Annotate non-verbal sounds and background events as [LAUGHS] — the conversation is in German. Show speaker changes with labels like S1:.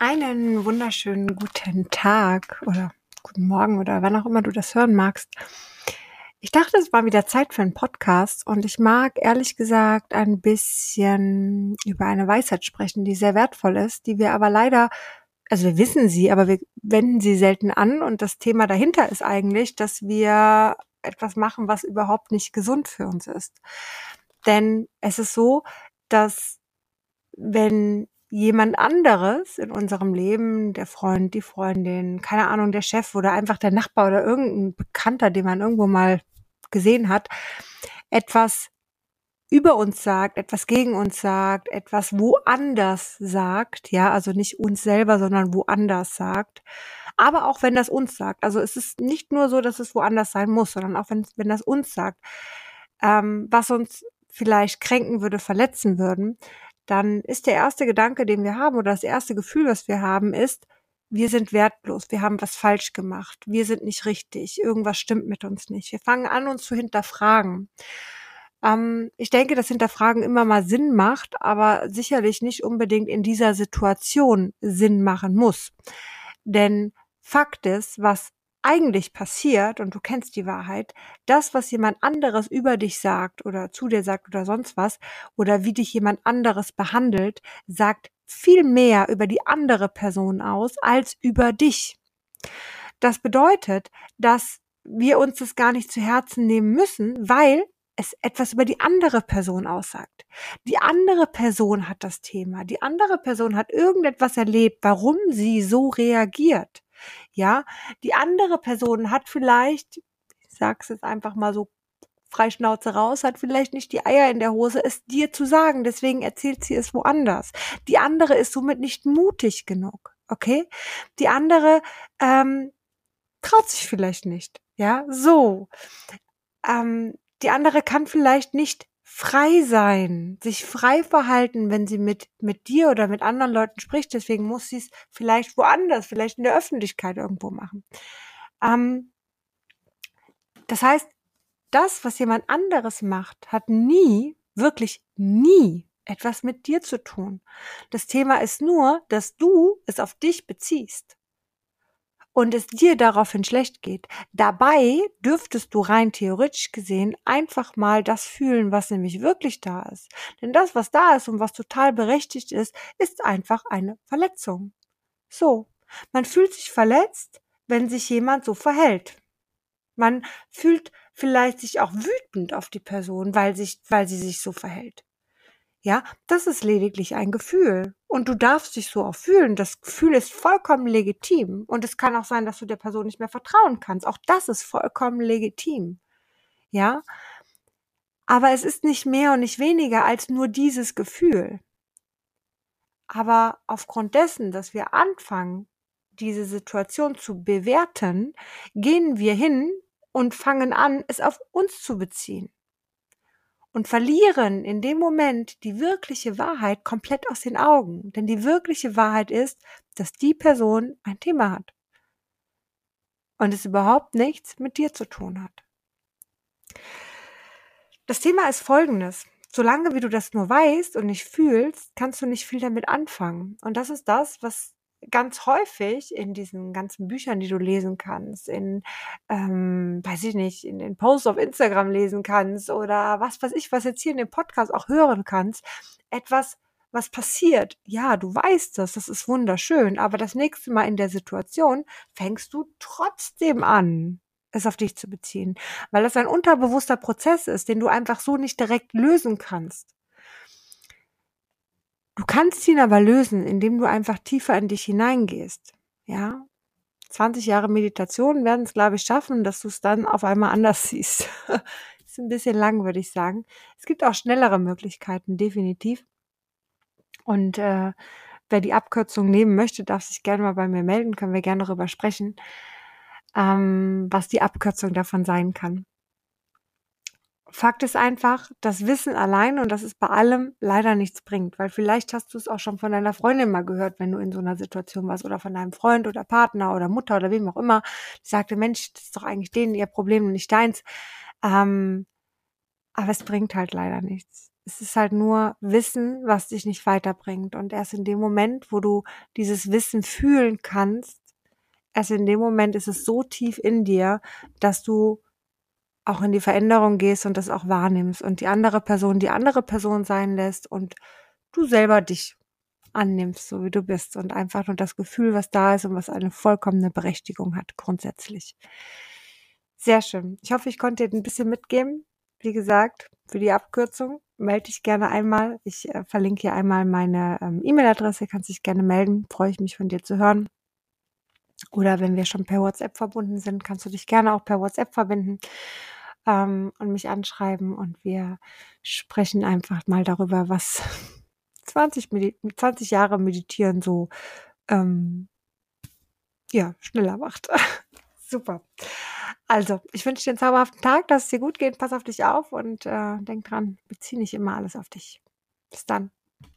S1: Einen wunderschönen guten Tag oder guten Morgen oder wann auch immer du das hören magst. Ich dachte, es war wieder Zeit für einen Podcast und ich mag ehrlich gesagt ein bisschen über eine Weisheit sprechen, die sehr wertvoll ist, die wir aber leider, also wir wissen sie, aber wir wenden sie selten an und das Thema dahinter ist eigentlich, dass wir etwas machen, was überhaupt nicht gesund für uns ist. Denn es ist so, dass wenn jemand anderes in unserem Leben, der Freund, die Freundin, keine Ahnung, der Chef oder einfach der Nachbar oder irgendein Bekannter, den man irgendwo mal gesehen hat, etwas über uns sagt, etwas gegen uns sagt, etwas woanders sagt, ja, also nicht uns selber, sondern woanders sagt. Aber auch wenn das uns sagt, also es ist nicht nur so, dass es woanders sein muss, sondern auch wenn, wenn das uns sagt, ähm, was uns vielleicht kränken würde, verletzen würden, dann ist der erste Gedanke, den wir haben oder das erste Gefühl, was wir haben, ist, wir sind wertlos, wir haben was falsch gemacht, wir sind nicht richtig, irgendwas stimmt mit uns nicht. Wir fangen an, uns zu hinterfragen. Ähm, ich denke, dass Hinterfragen immer mal Sinn macht, aber sicherlich nicht unbedingt in dieser Situation Sinn machen muss. Denn Fakt ist, was eigentlich passiert, und du kennst die Wahrheit, das, was jemand anderes über dich sagt oder zu dir sagt oder sonst was, oder wie dich jemand anderes behandelt, sagt viel mehr über die andere Person aus als über dich. Das bedeutet, dass wir uns das gar nicht zu Herzen nehmen müssen, weil es etwas über die andere Person aussagt. Die andere Person hat das Thema. Die andere Person hat irgendetwas erlebt, warum sie so reagiert. Ja, die andere Person hat vielleicht, ich sag's jetzt einfach mal so Freischnauze raus, hat vielleicht nicht die Eier in der Hose, es dir zu sagen. Deswegen erzählt sie es woanders. Die andere ist somit nicht mutig genug. Okay? Die andere ähm, traut sich vielleicht nicht. Ja, so. Ähm, die andere kann vielleicht nicht frei sein, sich frei verhalten, wenn sie mit, mit dir oder mit anderen Leuten spricht. Deswegen muss sie es vielleicht woanders, vielleicht in der Öffentlichkeit irgendwo machen. Ähm, das heißt, das, was jemand anderes macht, hat nie, wirklich nie etwas mit dir zu tun. Das Thema ist nur, dass du es auf dich beziehst und es dir daraufhin schlecht geht. Dabei dürftest du rein theoretisch gesehen einfach mal das fühlen, was nämlich wirklich da ist. Denn das, was da ist und was total berechtigt ist, ist einfach eine Verletzung. So. Man fühlt sich verletzt, wenn sich jemand so verhält. Man fühlt vielleicht sich auch wütend auf die Person, weil sich, weil sie sich so verhält. Ja, das ist lediglich ein Gefühl. Und du darfst dich so auch fühlen. Das Gefühl ist vollkommen legitim. Und es kann auch sein, dass du der Person nicht mehr vertrauen kannst. Auch das ist vollkommen legitim. Ja. Aber es ist nicht mehr und nicht weniger als nur dieses Gefühl. Aber aufgrund dessen, dass wir anfangen, diese Situation zu bewerten, gehen wir hin und fangen an, es auf uns zu beziehen und verlieren in dem Moment die wirkliche Wahrheit komplett aus den Augen. Denn die wirkliche Wahrheit ist, dass die Person ein Thema hat und es überhaupt nichts mit dir zu tun hat. Das Thema ist folgendes. Solange wie du das nur weißt und nicht fühlst, kannst du nicht viel damit anfangen. Und das ist das, was ganz häufig in diesen ganzen Büchern, die du lesen kannst, in, ähm, weiß ich nicht, in den Posts auf Instagram lesen kannst oder was weiß ich, was jetzt hier in dem Podcast auch hören kannst, etwas, was passiert. Ja, du weißt das, das ist wunderschön, aber das nächste Mal in der Situation fängst du trotzdem an, es auf dich zu beziehen, weil das ein unterbewusster Prozess ist, den du einfach so nicht direkt lösen kannst. Du kannst ihn aber lösen, indem du einfach tiefer in dich hineingehst. Ja. 20 Jahre Meditation werden es, glaube ich, schaffen, dass du es dann auf einmal anders [LAUGHS] siehst. ist ein bisschen lang, würde ich sagen. Es gibt auch schnellere Möglichkeiten, definitiv. Und äh, wer die Abkürzung nehmen möchte, darf sich gerne mal bei mir melden, können wir gerne darüber sprechen, ähm, was die Abkürzung davon sein kann. Fakt ist einfach, das Wissen allein und das ist bei allem leider nichts bringt, weil vielleicht hast du es auch schon von deiner Freundin mal gehört, wenn du in so einer Situation warst oder von deinem Freund oder Partner oder Mutter oder wem auch immer, die sagte, Mensch, das ist doch eigentlich denen ihr Problem und nicht deins. Ähm, aber es bringt halt leider nichts. Es ist halt nur Wissen, was dich nicht weiterbringt. Und erst in dem Moment, wo du dieses Wissen fühlen kannst, erst in dem Moment ist es so tief in dir, dass du auch in die Veränderung gehst und das auch wahrnimmst und die andere Person die andere Person sein lässt und du selber dich annimmst, so wie du bist und einfach nur das Gefühl, was da ist und was eine vollkommene Berechtigung hat, grundsätzlich. Sehr schön. Ich hoffe, ich konnte dir ein bisschen mitgeben. Wie gesagt, für die Abkürzung melde dich gerne einmal. Ich äh, verlinke hier einmal meine ähm, E-Mail-Adresse, kannst dich gerne melden. Freue ich mich von dir zu hören. Oder wenn wir schon per WhatsApp verbunden sind, kannst du dich gerne auch per WhatsApp verbinden ähm, und mich anschreiben und wir sprechen einfach mal darüber, was [LAUGHS] 20, 20 Jahre Meditieren so ähm, ja, schneller macht. [LAUGHS] Super. Also, ich wünsche dir einen zauberhaften Tag, dass es dir gut geht. Pass auf dich auf und äh, denk dran, bezieh nicht immer alles auf dich. Bis dann.